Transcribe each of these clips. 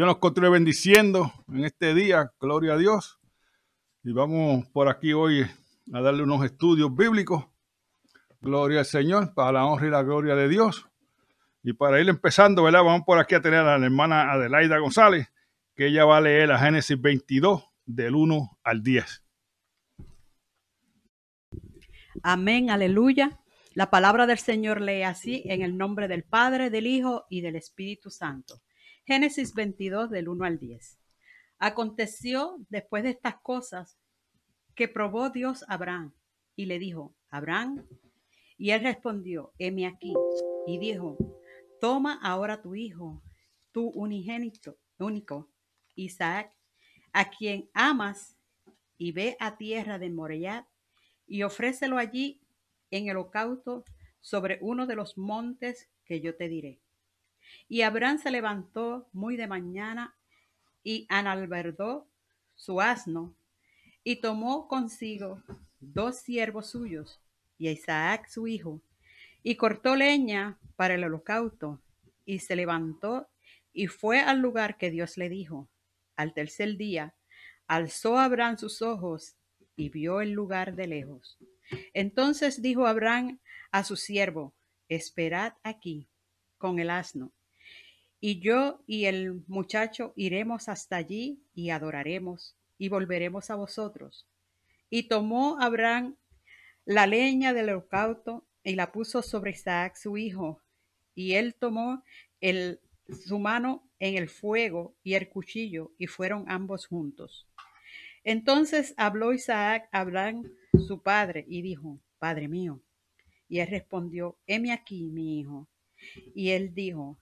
Dios nos continúe bendiciendo en este día, gloria a Dios. Y vamos por aquí hoy a darle unos estudios bíblicos. Gloria al Señor, para la honra y la gloria de Dios. Y para ir empezando, ¿verdad? Vamos por aquí a tener a la hermana Adelaida González, que ella va a leer la Génesis 22, del 1 al 10. Amén, aleluya. La palabra del Señor lee así en el nombre del Padre, del Hijo y del Espíritu Santo. Génesis 22 del 1 al 10. Aconteció después de estas cosas que probó Dios a Abraham y le dijo, Abraham, y él respondió, heme aquí, y dijo, toma ahora tu hijo, tu unigénito, único, Isaac, a quien amas, y ve a tierra de Moriah, y ofrécelo allí en el holocausto sobre uno de los montes que yo te diré. Y Abraham se levantó muy de mañana y analberdó su asno y tomó consigo dos siervos suyos y a Isaac su hijo y cortó leña para el holocausto y se levantó y fue al lugar que Dios le dijo. Al tercer día alzó Abraham sus ojos y vio el lugar de lejos. Entonces dijo Abraham a su siervo, esperad aquí con el asno y yo y el muchacho iremos hasta allí y adoraremos y volveremos a vosotros. Y tomó Abraham la leña del holocausto y la puso sobre Isaac su hijo. Y él tomó el, su mano en el fuego y el cuchillo y fueron ambos juntos. Entonces habló Isaac a Abraham su padre y dijo, Padre mío. Y él respondió, heme aquí, mi hijo. Y él dijo,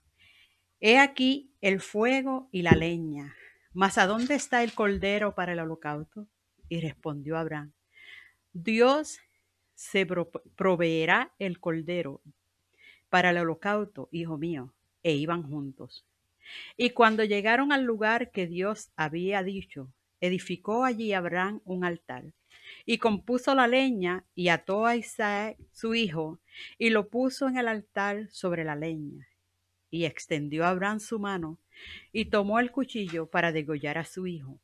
He aquí el fuego y la leña, mas ¿a dónde está el cordero para el holocausto? Y respondió Abraham, Dios se proveerá el cordero para el holocausto, hijo mío, e iban juntos. Y cuando llegaron al lugar que Dios había dicho, edificó allí Abraham un altar, y compuso la leña, y ató a Isaac, su hijo, y lo puso en el altar sobre la leña y extendió a Abraham su mano y tomó el cuchillo para degollar a su hijo.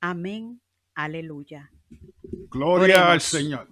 Amén. Aleluya. Gloria al Señor.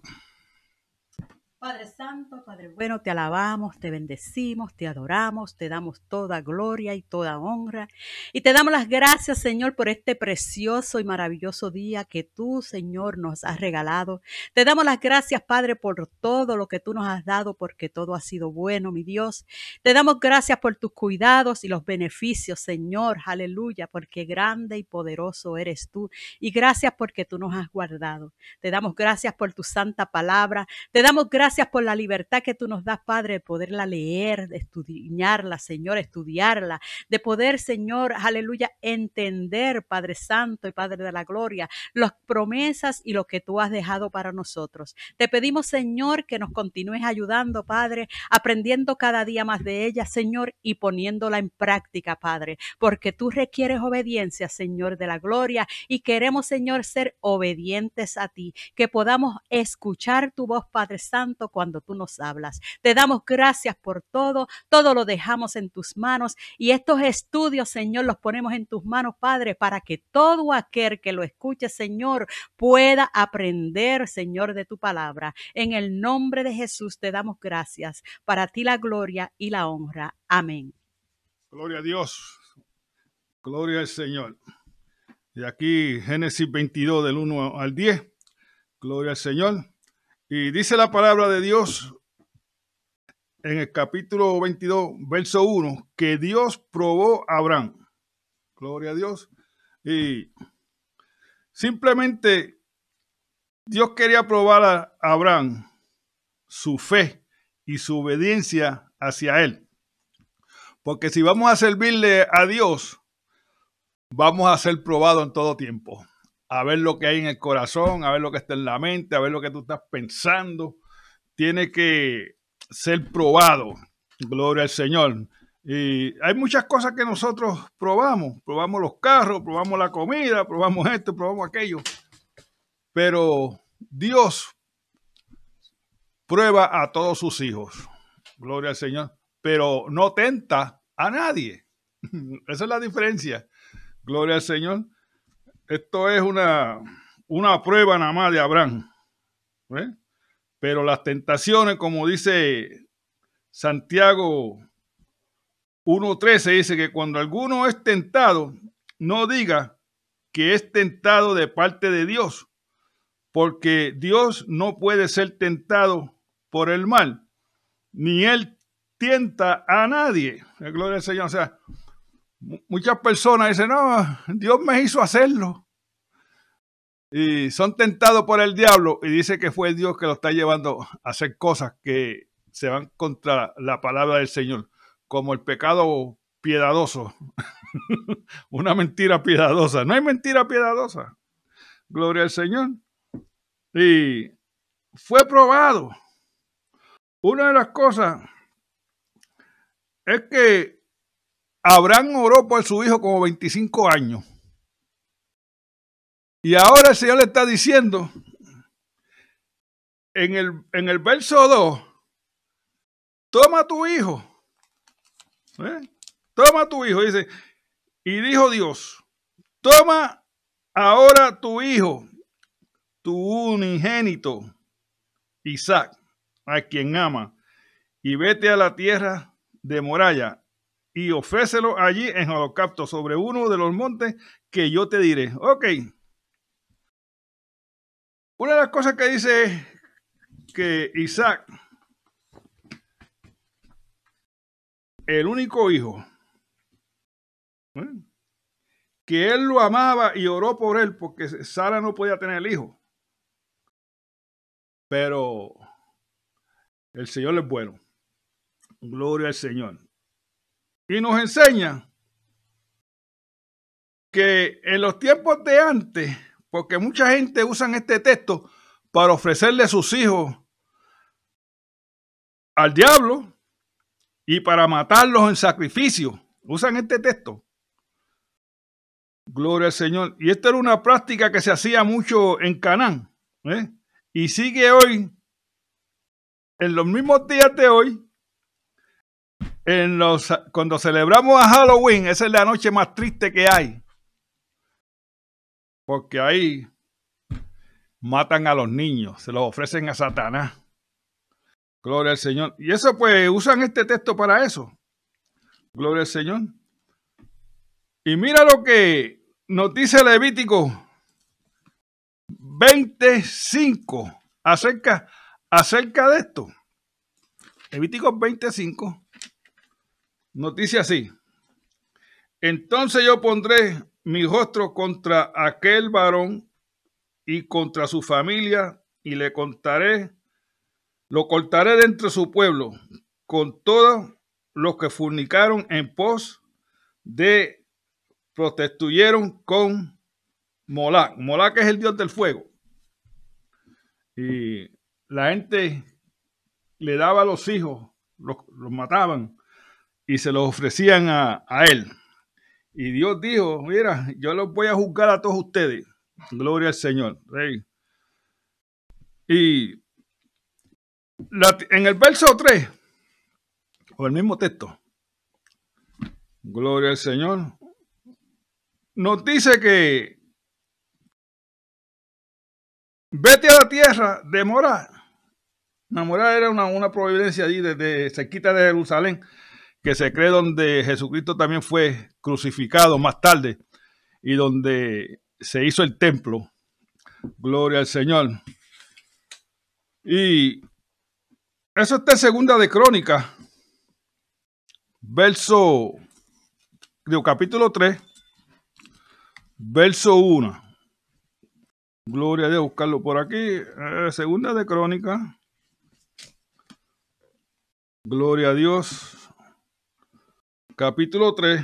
Padre Santo, Padre bueno, te alabamos, te bendecimos, te adoramos, te damos toda gloria y toda honra. Y te damos las gracias, Señor, por este precioso y maravilloso día que tú, Señor, nos has regalado. Te damos las gracias, Padre, por todo lo que tú nos has dado, porque todo ha sido bueno, mi Dios. Te damos gracias por tus cuidados y los beneficios, Señor, aleluya, porque grande y poderoso eres tú. Y gracias porque tú nos has guardado. Te damos gracias por tu santa palabra. Te damos gracias Gracias por la libertad que tú nos das, Padre, de poderla leer, de estudiarla, Señor, estudiarla, de poder, Señor, aleluya, entender, Padre Santo y Padre de la Gloria, las promesas y lo que tú has dejado para nosotros. Te pedimos, Señor, que nos continúes ayudando, Padre, aprendiendo cada día más de ella, Señor, y poniéndola en práctica, Padre, porque tú requieres obediencia, Señor de la Gloria, y queremos, Señor, ser obedientes a ti, que podamos escuchar tu voz, Padre Santo, cuando tú nos hablas. Te damos gracias por todo, todo lo dejamos en tus manos y estos estudios, Señor, los ponemos en tus manos, Padre, para que todo aquel que lo escuche, Señor, pueda aprender, Señor, de tu palabra. En el nombre de Jesús te damos gracias. Para ti la gloria y la honra. Amén. Gloria a Dios. Gloria al Señor. Y aquí Génesis 22 del 1 al 10. Gloria al Señor. Y dice la palabra de Dios en el capítulo 22, verso 1, que Dios probó a Abraham. Gloria a Dios. Y simplemente Dios quería probar a Abraham su fe y su obediencia hacia él. Porque si vamos a servirle a Dios, vamos a ser probados en todo tiempo. A ver lo que hay en el corazón, a ver lo que está en la mente, a ver lo que tú estás pensando. Tiene que ser probado. Gloria al Señor. Y hay muchas cosas que nosotros probamos. Probamos los carros, probamos la comida, probamos esto, probamos aquello. Pero Dios prueba a todos sus hijos. Gloria al Señor. Pero no tenta a nadie. Esa es la diferencia. Gloria al Señor. Esto es una, una prueba nada más de Abraham. Pero las tentaciones, como dice Santiago 1.13, dice que cuando alguno es tentado, no diga que es tentado de parte de Dios, porque Dios no puede ser tentado por el mal, ni él tienta a nadie. Gloria al Señor. O sea, muchas personas dicen, no, Dios me hizo hacerlo. Y son tentados por el diablo y dice que fue Dios que lo está llevando a hacer cosas que se van contra la palabra del Señor, como el pecado piedadoso, una mentira piedadosa. No hay mentira piedadosa. Gloria al Señor. Y fue probado. Una de las cosas es que Abraham oró por su hijo como 25 años. Y ahora el Señor le está diciendo en el, en el verso 2, toma tu hijo. ¿eh? Toma tu hijo, dice. Y dijo Dios, toma ahora tu hijo, tu unigénito, Isaac a quien ama, y vete a la tierra de Moralla y ofrécelo allí en holocausto sobre uno de los montes que yo te diré. Ok. Una de las cosas que dice que Isaac, el único hijo, que él lo amaba y oró por él porque Sara no podía tener el hijo. Pero el Señor es bueno. Gloria al Señor. Y nos enseña que en los tiempos de antes, porque mucha gente usa este texto para ofrecerle a sus hijos al diablo y para matarlos en sacrificio. Usan este texto. Gloria al Señor. Y esta era una práctica que se hacía mucho en Canaán. ¿eh? Y sigue hoy en los mismos días de hoy, en los, cuando celebramos a Halloween, esa es la noche más triste que hay. Porque ahí matan a los niños, se los ofrecen a Satanás. Gloria al Señor. Y eso pues usan este texto para eso. Gloria al Señor. Y mira lo que nos dice Levítico 25 acerca acerca de esto. Levíticos 25 dice así. Entonces yo pondré mi rostro contra aquel varón y contra su familia y le contaré lo cortaré dentro de su pueblo, con todos los que fornicaron en pos de protestuyeron con Molac. Molac es el dios del fuego. Y la gente le daba a los hijos, los, mataban y se los ofrecían a, a, él. Y Dios dijo, mira, yo los voy a juzgar a todos ustedes. Gloria al Señor. Rey. Y en el verso 3, o el mismo texto, Gloria al Señor, nos dice que vete a la tierra de Morá. Morá era una, una providencia allí desde cerquita de Jerusalén, que se cree donde Jesucristo también fue crucificado más tarde y donde se hizo el templo. Gloria al Señor. Y eso está en segunda de Crónica, verso, digo, capítulo 3, verso 1. Gloria a Dios, buscarlo por aquí. Eh, segunda de Crónica. Gloria a Dios. Capítulo 3,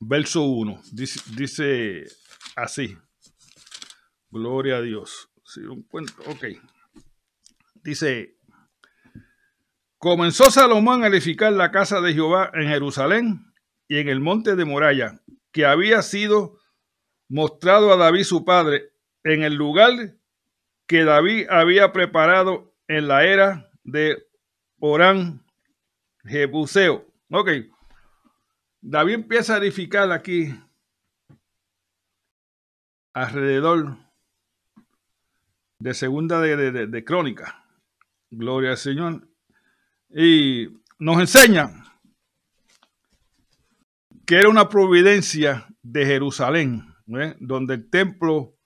verso 1. Dice, así. Gloria a Dios. Si lo encuentro, ok. Dice, comenzó Salomón a edificar la casa de Jehová en Jerusalén y en el monte de Moralla, que había sido mostrado a David su padre, en el lugar que David había preparado en la era de Orán Jebuseo. Ok. David empieza a edificar aquí alrededor de segunda de, crónica. Gloria al Señor. Y nos enseña que era una providencia de Jerusalén, donde el templo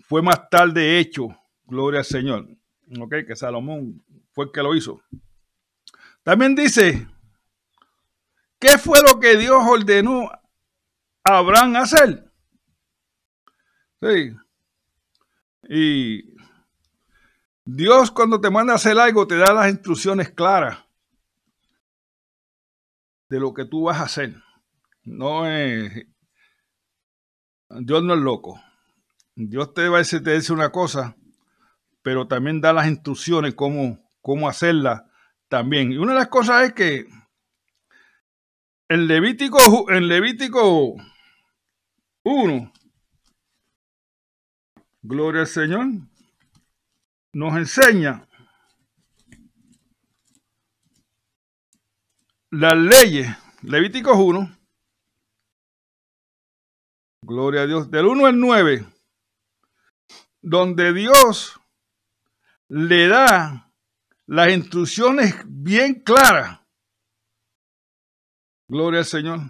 fue más tarde hecho. Gloria al Señor. Ok, que Salomón fue el que lo hizo. También dice, ¿qué fue lo que Dios ordenó a Abraham hacer? Sí, y Dios cuando te manda a hacer algo te da las instrucciones claras de lo que tú vas a hacer. No es Dios no es loco. Dios te va a decir, dice una cosa, pero también da las instrucciones cómo, cómo hacerla también. Y una de las cosas es que en Levítico, en Levítico 1, Gloria al Señor. Nos enseña las leyes. Levíticos 1. Gloria a Dios. Del 1 al 9. Donde Dios le da las instrucciones bien claras. Gloria al Señor.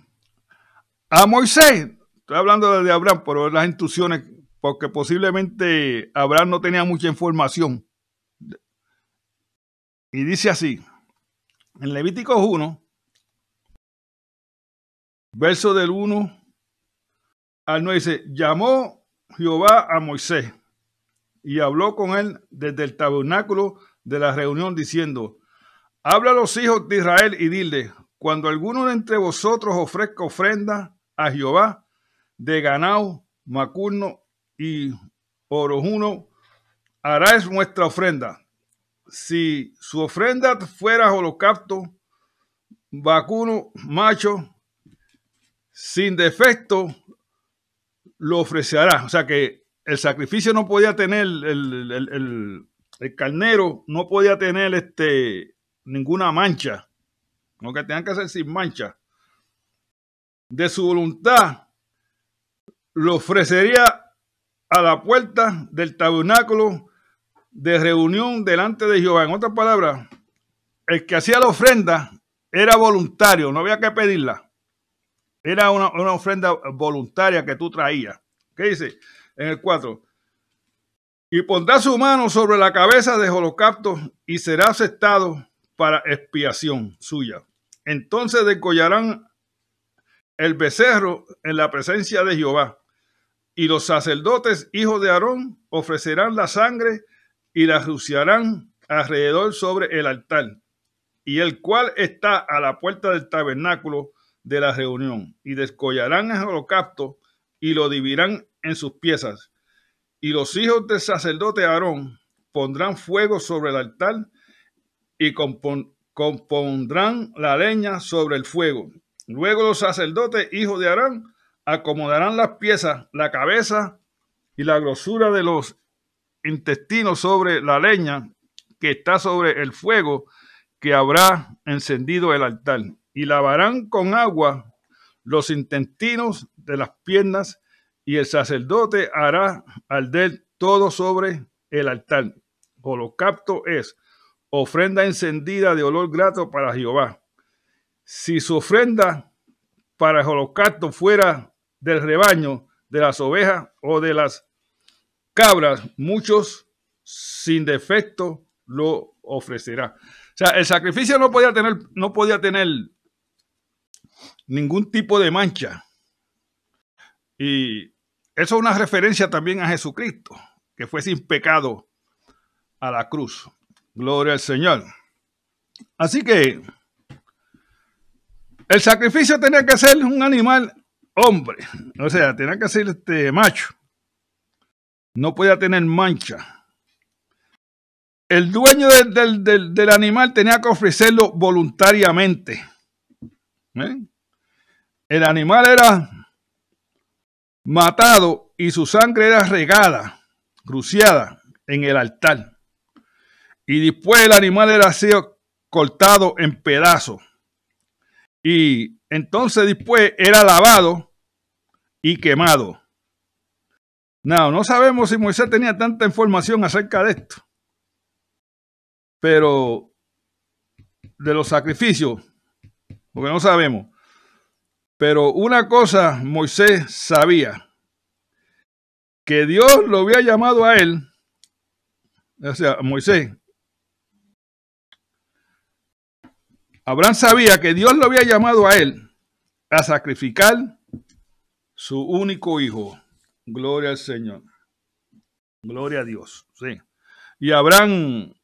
A Moisés, estoy hablando de Abraham, pero las instrucciones porque posiblemente Abraham no tenía mucha información. Y dice así, en Levíticos 1, verso del 1 al 9 dice, llamó Jehová a Moisés y habló con él desde el tabernáculo de la reunión diciendo, habla a los hijos de Israel y dile, cuando alguno de entre vosotros ofrezca ofrenda a Jehová de ganado, macurno y por uno haráis vuestra ofrenda. Si su ofrenda fuera holocausto, vacuno, macho, sin defecto, lo ofrecerá. O sea que el sacrificio no podía tener, el, carnero no podía tener este, ninguna mancha. Lo que tenían que hacer sin mancha. De su voluntad, lo ofrecería a la puerta del tabernáculo de reunión delante de Jehová. En otras palabras, el que hacía la ofrenda era voluntario, no había que pedirla. Era una, ofrenda voluntaria que tú traías. ¿Qué dice? En el 4. Y pondrá su mano sobre la cabeza de holocausto y será aceptado para expiación suya. Entonces decollarán el becerro en la presencia de Jehová y los sacerdotes, hijos de Aarón, ofrecerán la sangre y la rociarán alrededor sobre el altar, y el cual está a la puerta del tabernáculo de la reunión, y descollarán el holocausto y lo dividirán en sus piezas. Y los hijos del sacerdote Aarón pondrán fuego sobre el altar y compondrán la leña sobre el fuego. Luego los sacerdotes, hijos de Aarón, acomodarán las piezas, la cabeza y la grosura de los intestinos sobre la leña que está sobre el fuego que habrá encendido el altar. Y lavarán con agua los intestinos de las piernas y el sacerdote hará arder todo sobre el altar. Holocausto es ofrenda encendida de olor grato para Jehová. Si su ofrenda para el holocausto fuera del rebaño, de las ovejas o de las cabras, muchos sin defecto lo ofrecerá. O sea, el sacrificio no podía tener, no podía tener ningún tipo de mancha. Y eso es una referencia también a Jesucristo, que fue sin pecado a la cruz. Gloria al Señor. Así que el sacrificio tenía que ser un animal hombre, o sea, tenía que ser este macho. No podía tener mancha. El dueño del, animal tenía que ofrecerlo voluntariamente. ¿Eh? El animal era matado y su sangre era regada, cruciada en el altar. Y después el animal era sido cortado en pedazos. Y entonces después era lavado y quemado. No, no sabemos si Moisés tenía tanta información acerca de esto. Pero de los sacrificios, porque no sabemos. Pero una cosa Moisés sabía, que Dios lo había llamado a él, o sea, Moisés. Abraham sabía que Dios lo había llamado a él a sacrificar su único hijo. Gloria al Señor. Gloria a Dios. Sí. Y Abraham,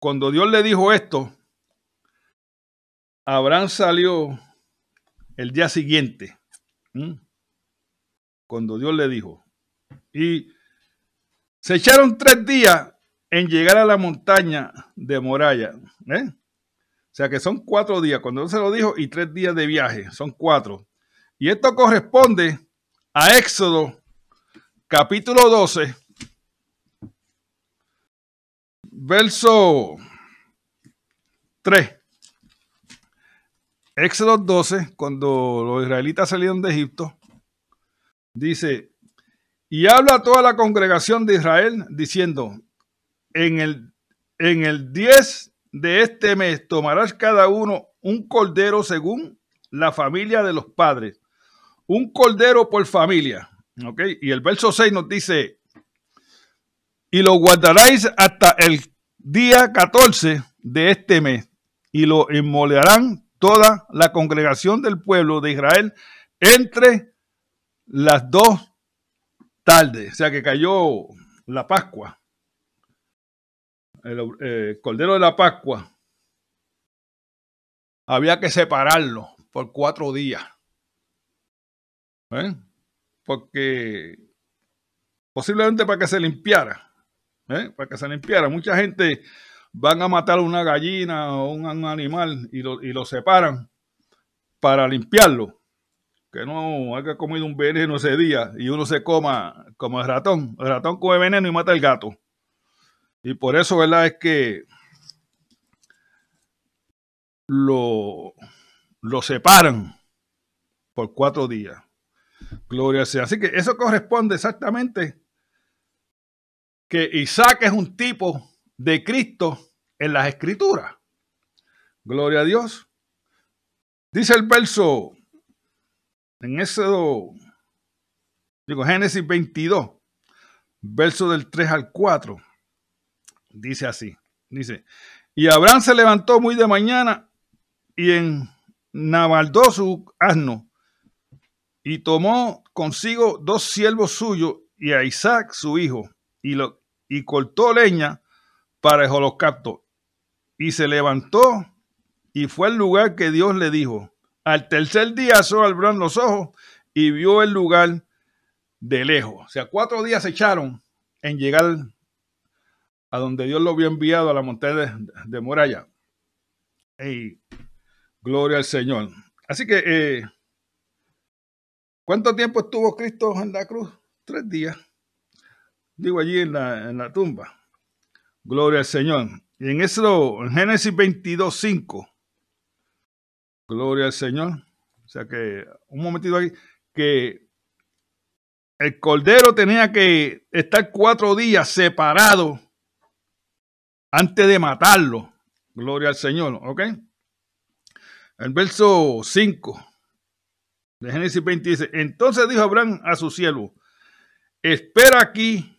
cuando Dios le dijo esto, Abraham salió el día siguiente, cuando Dios le dijo. Y se echaron tres días en llegar a la montaña de Moraya. ¿eh? O sea que son cuatro días, cuando Dios se lo dijo, y tres días de viaje, son cuatro. Y esto corresponde a Éxodo capítulo 12, verso 3. Éxodo 12, cuando los israelitas salieron de Egipto, dice, y habla a toda la congregación de Israel diciendo, en el, en el 10 de este mes tomarás cada uno un cordero según la familia de los padres, un cordero por familia. ¿ok? Y el verso 6 nos dice, y lo guardaréis hasta el día 14 de este mes, y lo inmolarán toda la congregación del pueblo de Israel entre las dos tardes, o sea que cayó la Pascua, el eh, Cordero de la Pascua, había que separarlo por cuatro días. ¿eh? Porque posiblemente para que se limpiara, ¿eh? para que se limpiara. Mucha gente van a matar una gallina o un, animal y lo, separan para limpiarlo. Que no haya comido un veneno ese día y uno se coma como el ratón. El ratón come veneno y mata al gato. Y por eso, ¿verdad? Es que lo, lo separan por cuatro días. Gloria sea. Así que eso corresponde exactamente que Isaac es un tipo de Cristo en las escrituras. Gloria a Dios. Dice el verso en ese digo Génesis 22, verso del 3 al 4. Dice así, dice, y Abraham se levantó muy de mañana y en Nabaldó su asno y tomó consigo dos siervos suyos y a Isaac su hijo y, lo, y cortó leña para el holocausto. Y se levantó y fue al lugar que Dios le dijo. Al tercer día alzó Abraham los ojos y vio el lugar de lejos. O sea, cuatro días se echaron en llegar a donde Dios lo había enviado a la montaña de, de Muralla. Y gloria al Señor. Así que, eh, ¿cuánto tiempo estuvo Cristo en la cruz? Tres días. Digo allí en la tumba. Gloria al Señor. Y en eso, en Génesis 22, 5. Gloria al Señor. O sea que, un momentito aquí, que el cordero tenía que estar cuatro días separado antes de matarlo. Gloria al Señor, ¿ok? El verso 5 de Génesis 20 dice, entonces dijo Abraham a su siervo, espera aquí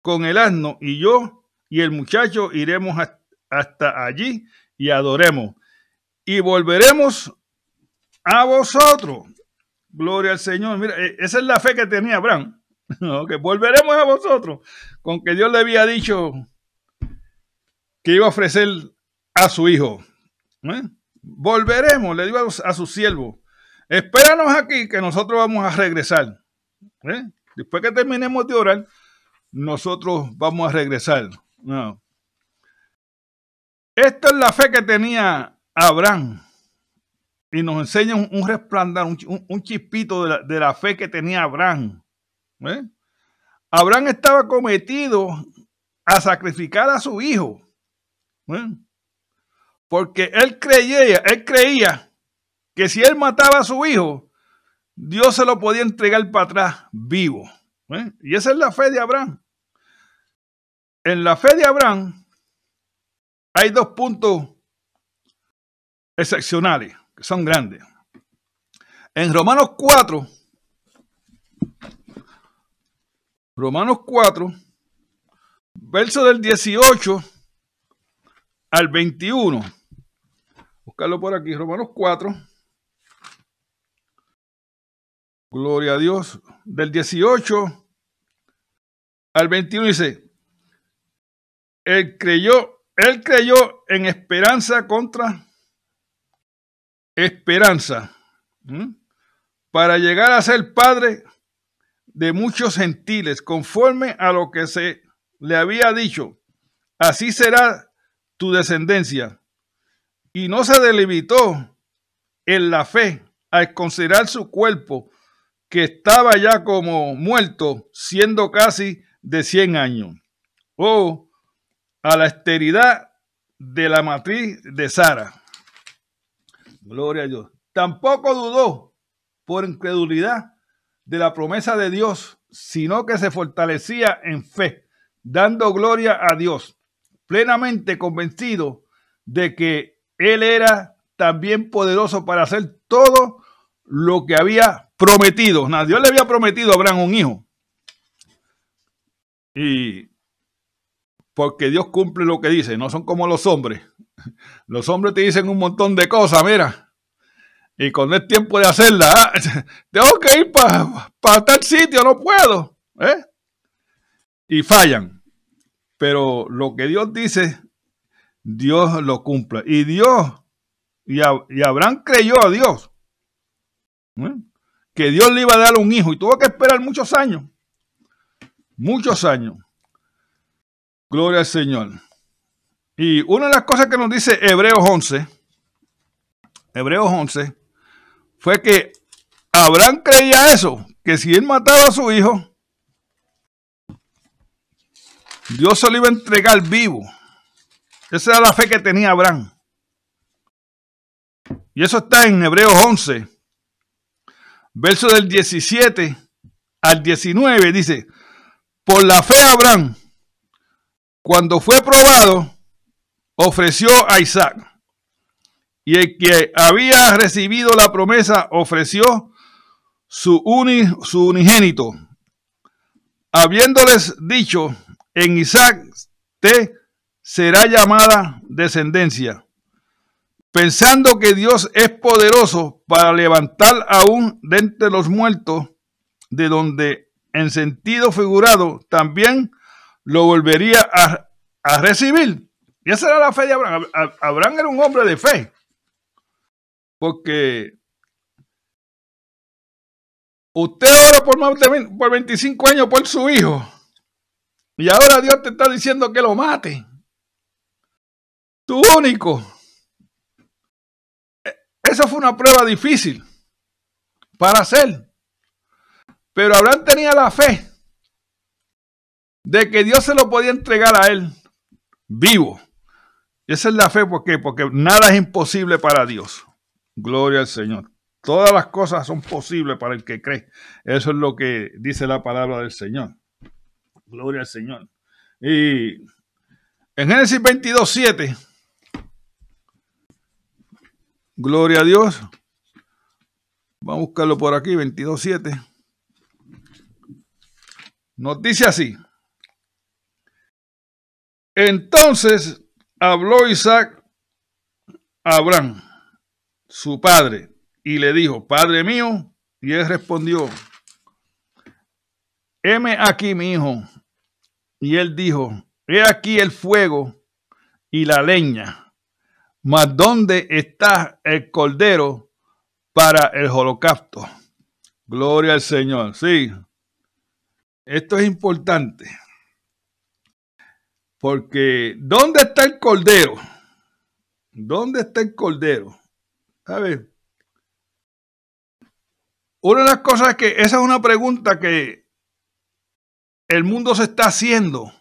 con el asno y yo y el muchacho iremos hasta allí y adoremos y volveremos a vosotros. Gloria al Señor. Mira, e, esa es la fe que tenía Abraham. que volveremos a vosotros. Con que Dios le había dicho que iba a ofrecer a su hijo. Volveremos, le digo a, su siervo. Espéranos aquí que nosotros vamos a regresar. ¿Eh? Después que terminemos de orar, nosotros vamos a regresar. No. Esta es la fe que tenía Abraham y nos enseña un, resplandor, un, chispito de la, fe que tenía Abraham. Abraham estaba cometido a sacrificar a su hijo. Porque él creía, él creía que si él mataba a su hijo, Dios se lo podía entregar para atrás vivo. Y esa es la fe de Abraham. En la fe de Abraham hay dos puntos excepcionales que son grandes. En Romanos 4, Romanos 4, verso del 18 al 21. Buscarlo por aquí, Romanos 4. Gloria a Dios. Del 18 al 21 dice, él creyó, él creyó en esperanza contra esperanza para llegar a ser padre de muchos gentiles, conforme a lo que se le había dicho. Así será tu descendencia. Y no se delimitó en la fe al considerar su cuerpo, que estaba ya como muerto, siendo casi de 100 años. O a la esterilidad de la matriz de Sara. Gloria a Dios. Tampoco dudó por incredulidad de la promesa de Dios, sino que se fortalecía en fe, dando gloria a Dios, plenamente convencido de que Él era también poderoso para hacer todo lo que había prometido. Dios le había prometido a Abraham un hijo. Y porque Dios cumple lo que dice, no son como los hombres. Los hombres te dicen un montón de cosas, mira. Y cuando es tiempo de hacerla, ah, tengo que ir para tal sitio, no puedo. ¿eh? Y fallan. Pero lo que Dios dice, Dios lo cumple. Y Dios, y, Abraham creyó a Dios. ¿eh? Que Dios le iba a dar un hijo. Y tuvo que esperar muchos años. Muchos años. Gloria al Señor. Y una de las cosas que nos dice Hebreos 11, Hebreos 11, fue que Abraham creía eso, que si él mataba a su hijo, Dios se lo iba a entregar vivo. Esa era la fe que tenía Abraham. Y eso está en Hebreos 11, verso del 17 al 19, dice, por la fe Abraham, cuando fue probado, ofreció a Isaac. Y el que había recibido la promesa ofreció su, su unigénito, habiéndoles dicho, en Isaac te será llamada descendencia, pensando que Dios es poderoso para levantar aún de entre los muertos, de donde en sentido figurado también lo volvería a, a recibir. Y esa era la fe de Abraham. Abraham era un hombre de fe. Porque usted ora por, más de, por 25 años por su hijo. Y ahora Dios te está diciendo que lo mate. Tu único. E, esa fue una prueba difícil para hacer. Pero Abraham tenía la fe de que Dios se lo podía entregar a él vivo. Esa es la fe, ¿por qué? Porque nada es imposible para Dios. Gloria al Señor. Todas las cosas son posibles para el que cree. Eso es lo que dice la palabra del Señor. Gloria al Señor. Y en Génesis 22, 7. Gloria a Dios. Vamos a buscarlo por aquí, 22, 7. Nos dice así. Entonces habló Isaac a Abraham, su padre, y le dijo, Padre mío, y él respondió, heme aquí mi hijo. Y él dijo, he aquí el fuego y la leña, mas ¿dónde está el cordero para el holocausto? Gloria al Señor. Sí, esto es importante. Porque, ¿dónde está el cordero? ¿Dónde está el cordero? A ver. Una de las cosas que esa es una pregunta que el mundo se está haciendo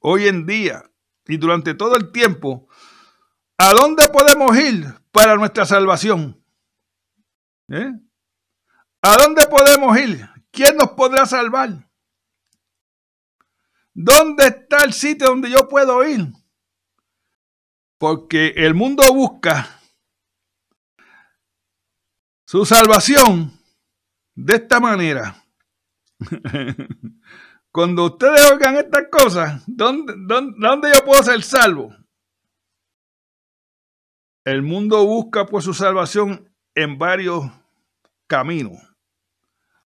hoy en día y durante todo el tiempo. ¿A dónde podemos ir para nuestra salvación? ¿Eh? ¿A dónde podemos ir? ¿Quién nos podrá salvar? ¿Dónde está el sitio donde yo puedo ir? Porque el mundo busca su salvación de esta manera. Cuando ustedes oigan estas cosas, ¿dónde, dónde, yo puedo ser salvo? El mundo busca su salvación en varios caminos.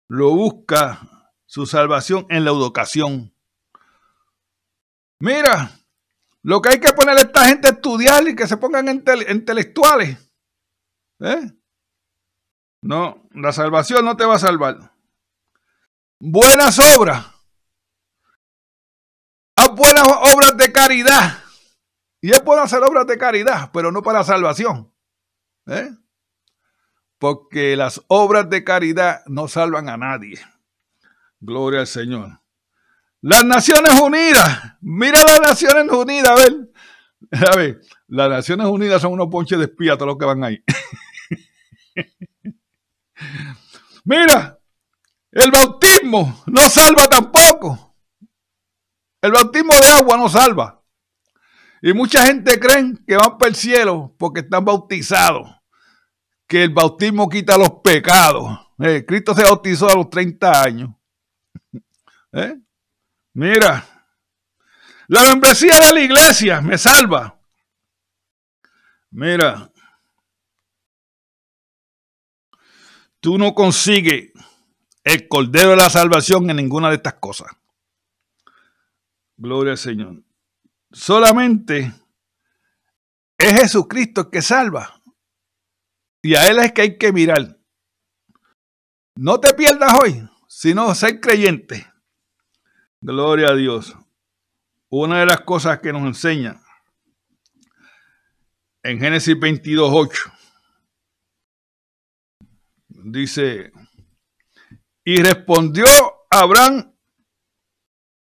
Lo busca su salvación en la educación. Mira, lo que hay que poner a esta gente a estudiar y que se pongan intelectuales. ¿Eh? No, la salvación no te va a salvar. Buenas obras. Haz buenas obras de caridad. Y es bueno hacer obras de caridad, pero no para salvación. ¿Eh? Porque las obras de caridad no salvan a nadie. Gloria al Señor. Las Naciones Unidas. Mira las Naciones Unidas, a ver. A ver, las Naciones Unidas son unos ponches de espía todos los que van ahí. Mira, el bautismo no salva tampoco. El bautismo de agua no salva. Y mucha gente cree que van para el cielo porque están bautizados. Que el bautismo quita los pecados. Eh, Cristo se bautizó a los 30 años. ¿Eh? Mira, la membresía de la iglesia me salva. Mira, tú no consigues el cordero de la salvación en ninguna de estas cosas. Gloria al Señor. Solamente es Jesucristo el que salva. Y a Él es que hay que mirar. No te pierdas hoy, sino ser creyente. Gloria a Dios. Una de las cosas que nos enseña en Génesis 22, 8, dice, y respondió Abraham,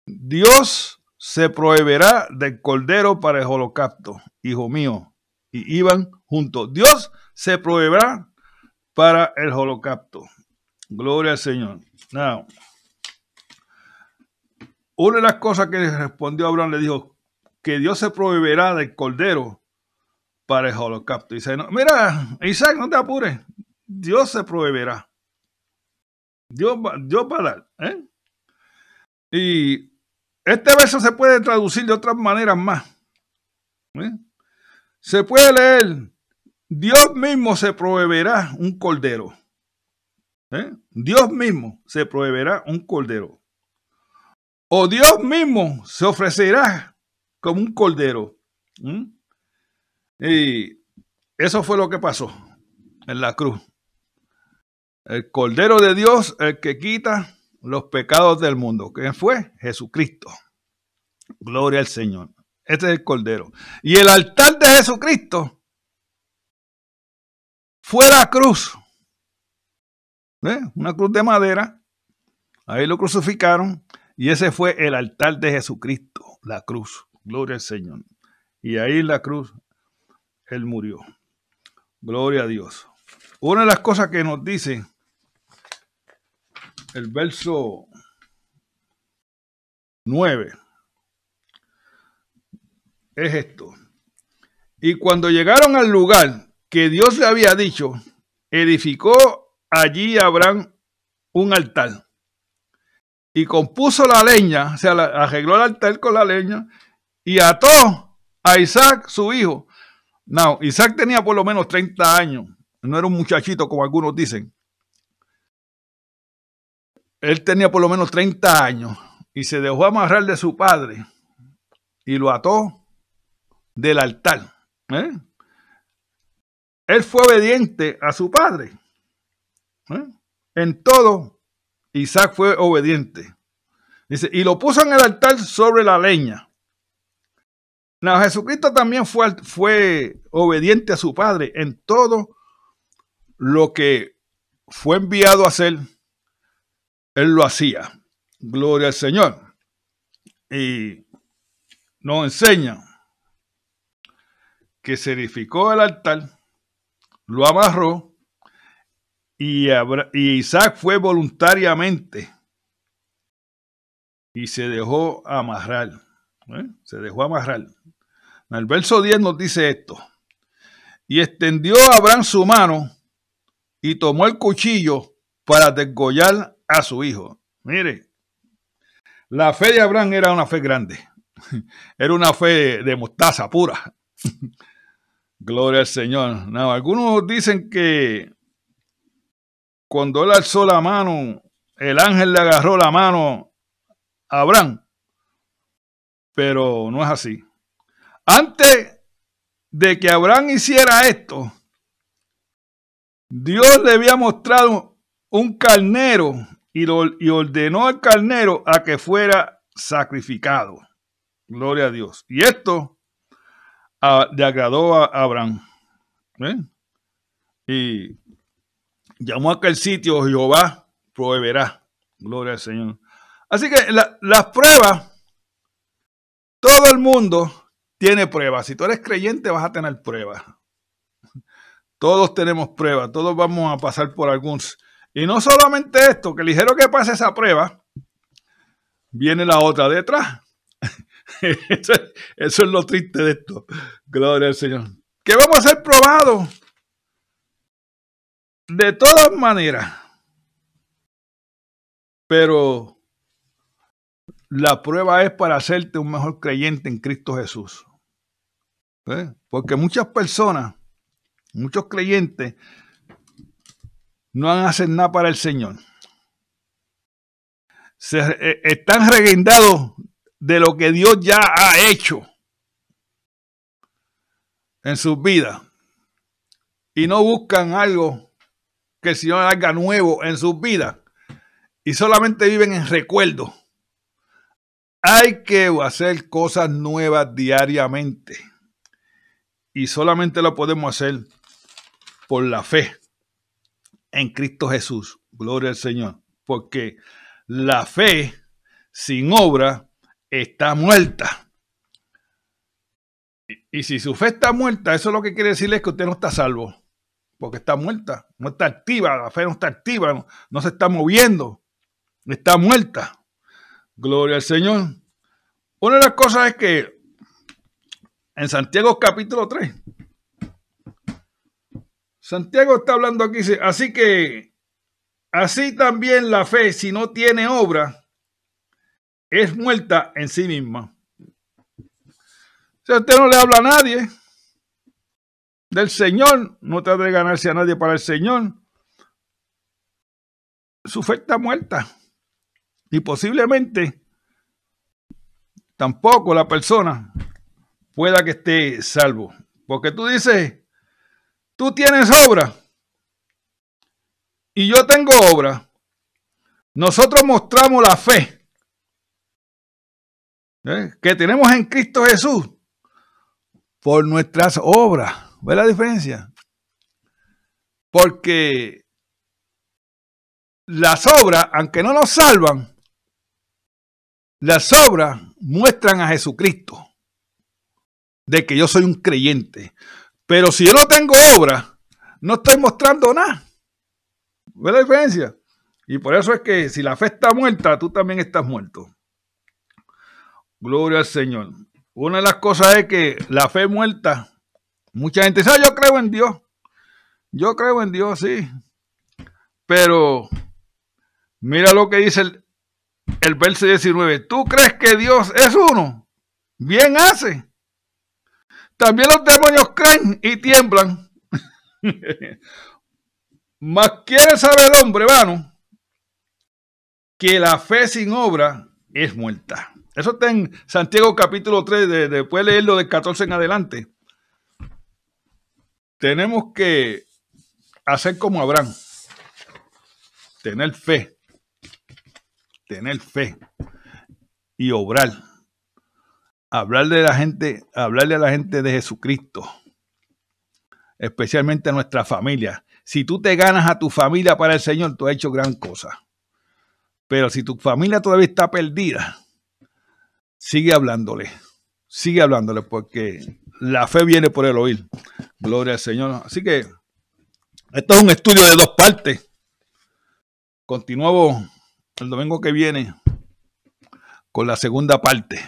Dios se proveerá del cordero para el holocausto, hijo mío. Y iban juntos. Dios se proveerá para el holocausto. Gloria al Señor. Now, una de las cosas que respondió Abraham le dijo que Dios se proveerá del cordero para el holocausto. Y dice, mira, Isaac, no te apures. Dios se proveerá. Dios va, Dios a dar. ¿eh? Y este verso se puede traducir de otras maneras más. ¿eh? Se puede leer, Dios mismo se proveerá un cordero. ¿eh? Dios mismo se proveerá un cordero. O Dios mismo se ofrecerá como un cordero. Y eso fue lo que pasó en la cruz. El cordero de Dios, el que quita los pecados del mundo. ¿Quién fue? Jesucristo. Gloria al Señor. Este es el cordero. Y el altar de Jesucristo fue la cruz. Una cruz de madera. Ahí lo crucificaron. Y ese fue el altar de Jesucristo, la cruz. Gloria al Señor. Y ahí en la cruz, Él murió. Gloria a Dios. Una de las cosas que nos dice el verso 9 es esto. Y cuando llegaron al lugar que Dios le había dicho, edificó allí Abraham un altar y compuso la leña, o sea, arregló el altar con la leña y ató a Isaac, su hijo. No, Isaac tenía por lo menos 30 años, no era un muchachito como algunos dicen. Él tenía por lo menos 30 años y se dejó amarrar de su padre y lo ató del altar. ¿eh? Él fue obediente a su padre. ¿eh? En todo, Isaac fue obediente. Dice, y lo puso en el altar sobre la leña. Jesucristo también fue, fue obediente a su padre en todo lo que fue enviado a hacer. Él lo hacía. Gloria al Señor. Y nos enseña que se edificó el altar, lo amarró y, Isaac fue voluntariamente y se dejó amarrar. ¿eh? Se dejó amarrar. El verso 10 nos dice esto. Y extendió a Abraham su mano y tomó el cuchillo para degollar a su hijo. Mire, la fe de Abraham era una fe grande. Era una fe de mostaza pura. Gloria al Señor. algunos dicen que cuando él alzó la mano, el ángel le agarró la mano a Abraham. Pero no es así. Antes de que Abraham hiciera esto, Dios le había mostrado un carnero y, y ordenó al carnero a que fuera sacrificado. Gloria a Dios. Y esto le agradó a Abraham. ¿eh? Y llamó a aquel sitio Jehová proveerá. Gloria al Señor. Así que las pruebas, todo el mundo tiene pruebas. Si tú eres creyente vas a tener pruebas. Todos tenemos pruebas, todos vamos a pasar por algunos. Y no solamente esto, que ligero que pase esa prueba, viene la otra detrás. eso, es, lo triste de esto. Gloria al Señor. Que vamos a ser probados de todas maneras. Pero la prueba es para hacerte un mejor creyente en Cristo Jesús. ¿Eh? Porque muchas personas, muchos creyentes, no hacen nada para el Señor. Se, eh, están reguindados de lo que Dios ya ha hecho en sus vidas y no buscan algo que el Señor haga nuevo en sus vidas y solamente viven en recuerdo. Hay que hacer cosas nuevas diariamente y solamente lo podemos hacer por la fe en Cristo Jesús. Gloria al Señor. Porque la fe sin obra está muerta. Y si su fe está muerta, eso lo que quiere decir es que usted no está salvo. Porque está muerta, no está activa, la fe no está activa, no, se está moviendo, está muerta. Gloria al Señor. Una de las cosas es que en Santiago capítulo 3, Santiago está hablando aquí, dice, así que así también la fe, si no tiene obra, es muerta en sí misma. Si usted no le habla a nadie del Señor, no trata de ganarse a nadie para el Señor, su fe está muerta. Y posiblemente tampoco la persona pueda que esté salvo. Porque tú dices, tú tienes obra y yo tengo obra. Nosotros mostramos la fe ¿eh? que tenemos en Cristo Jesús por nuestras obras. ¿Ve la diferencia? Porque las obras, aunque no nos salvan, las obras muestran a Jesucristo de que yo soy un creyente. Pero si yo no tengo obra, no estoy mostrando nada. ¿Ve la diferencia? Y por eso es que si la fe está muerta, tú también estás muerto. Gloria al Señor. Una de las cosas es que la fe muerta, mucha gente dice, ah, yo creo en Dios. Yo creo en Dios, sí. Pero mira lo que dice el, el verso 19. ¿Tú crees que Dios es uno? Bien hace. También los demonios creen y tiemblan. Mas quiere saber el hombre vano que la fe sin obra es muerta. Eso está en Santiago capítulo 3, de, de leerlo del 14 en adelante. Tenemos que hacer como Abraham. Tener fe. Tener fe. Y obrar. Hablarle a la gente, hablarle a la gente de Jesucristo. Especialmente a nuestra familia. Si tú te ganas a tu familia para el Señor, tú has hecho gran cosa. Pero si tu familia todavía está perdida, sigue hablándole, sigue hablándole, porque la fe viene por el oír. Gloria al Señor. Así que esto es un estudio de dos partes. Continuamos el domingo que viene con la segunda parte,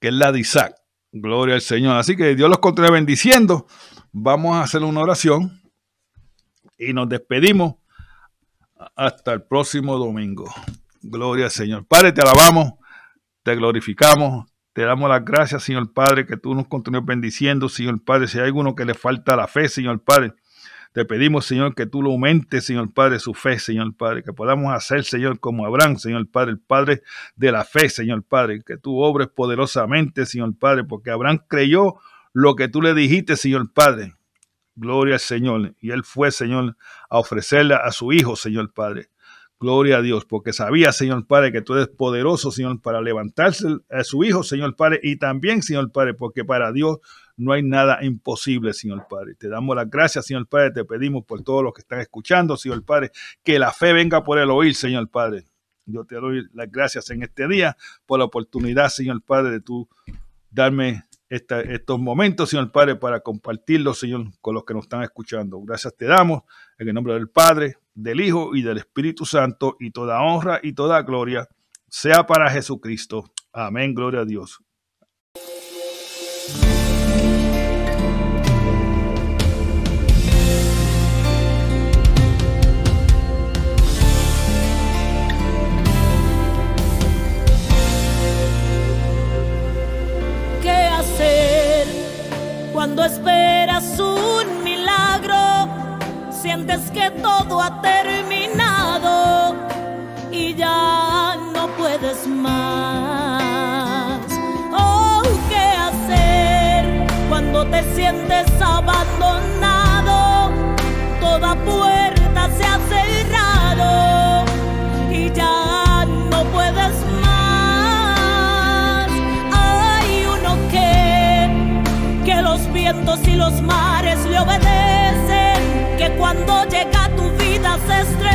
que es la de Isaac. Gloria al Señor. Así que Dios los continúe bendiciendo. Vamos a hacer una oración y nos despedimos hasta el próximo domingo. Gloria al Señor. Padre, te alabamos, te glorificamos, te damos las gracias, Señor Padre, que tú nos continúes bendiciendo, Señor Padre. Si hay alguno que le falta la fe, Señor Padre, te pedimos, Señor, que tú lo aumentes, Señor Padre, su fe, Señor Padre, que podamos hacer, Señor, como Abraham, Señor Padre, el Padre de la fe, Señor Padre, que tú obres poderosamente, Señor Padre, porque Abraham creyó lo que tú le dijiste, Señor Padre. Gloria al Señor. Y él fue, Señor, a ofrecerle a su hijo, Señor Padre. Gloria a Dios, porque sabía, Señor Padre, que tú eres poderoso, Señor, para levantarse a su Hijo, Señor Padre, y también, Señor Padre, porque para Dios no hay nada imposible, Señor Padre. Te damos las gracias, Señor Padre, te pedimos por todos los que están escuchando, Señor Padre, que la fe venga por el oír, Señor Padre. Yo te doy las gracias en este día por la oportunidad, Señor Padre, de tú darme estos momentos, Señor Padre, para compartirlos, Señor, con los que nos están escuchando. Gracias te damos en el nombre del Padre, del Hijo y del Espíritu Santo, y toda honra y toda gloria sea para Jesucristo. Amén, gloria a Dios. ¿Qué hacer cuando esperas milagro? Sientes que todo ha terminado y ya no puedes más. Oh, ¿qué hacer cuando te sientes abandonado? Toda puerta se ha cerrado y ya no puedes más. Hay uno que, que los vientos y los mares le obedecen, cuando llega tu vida se estremece y la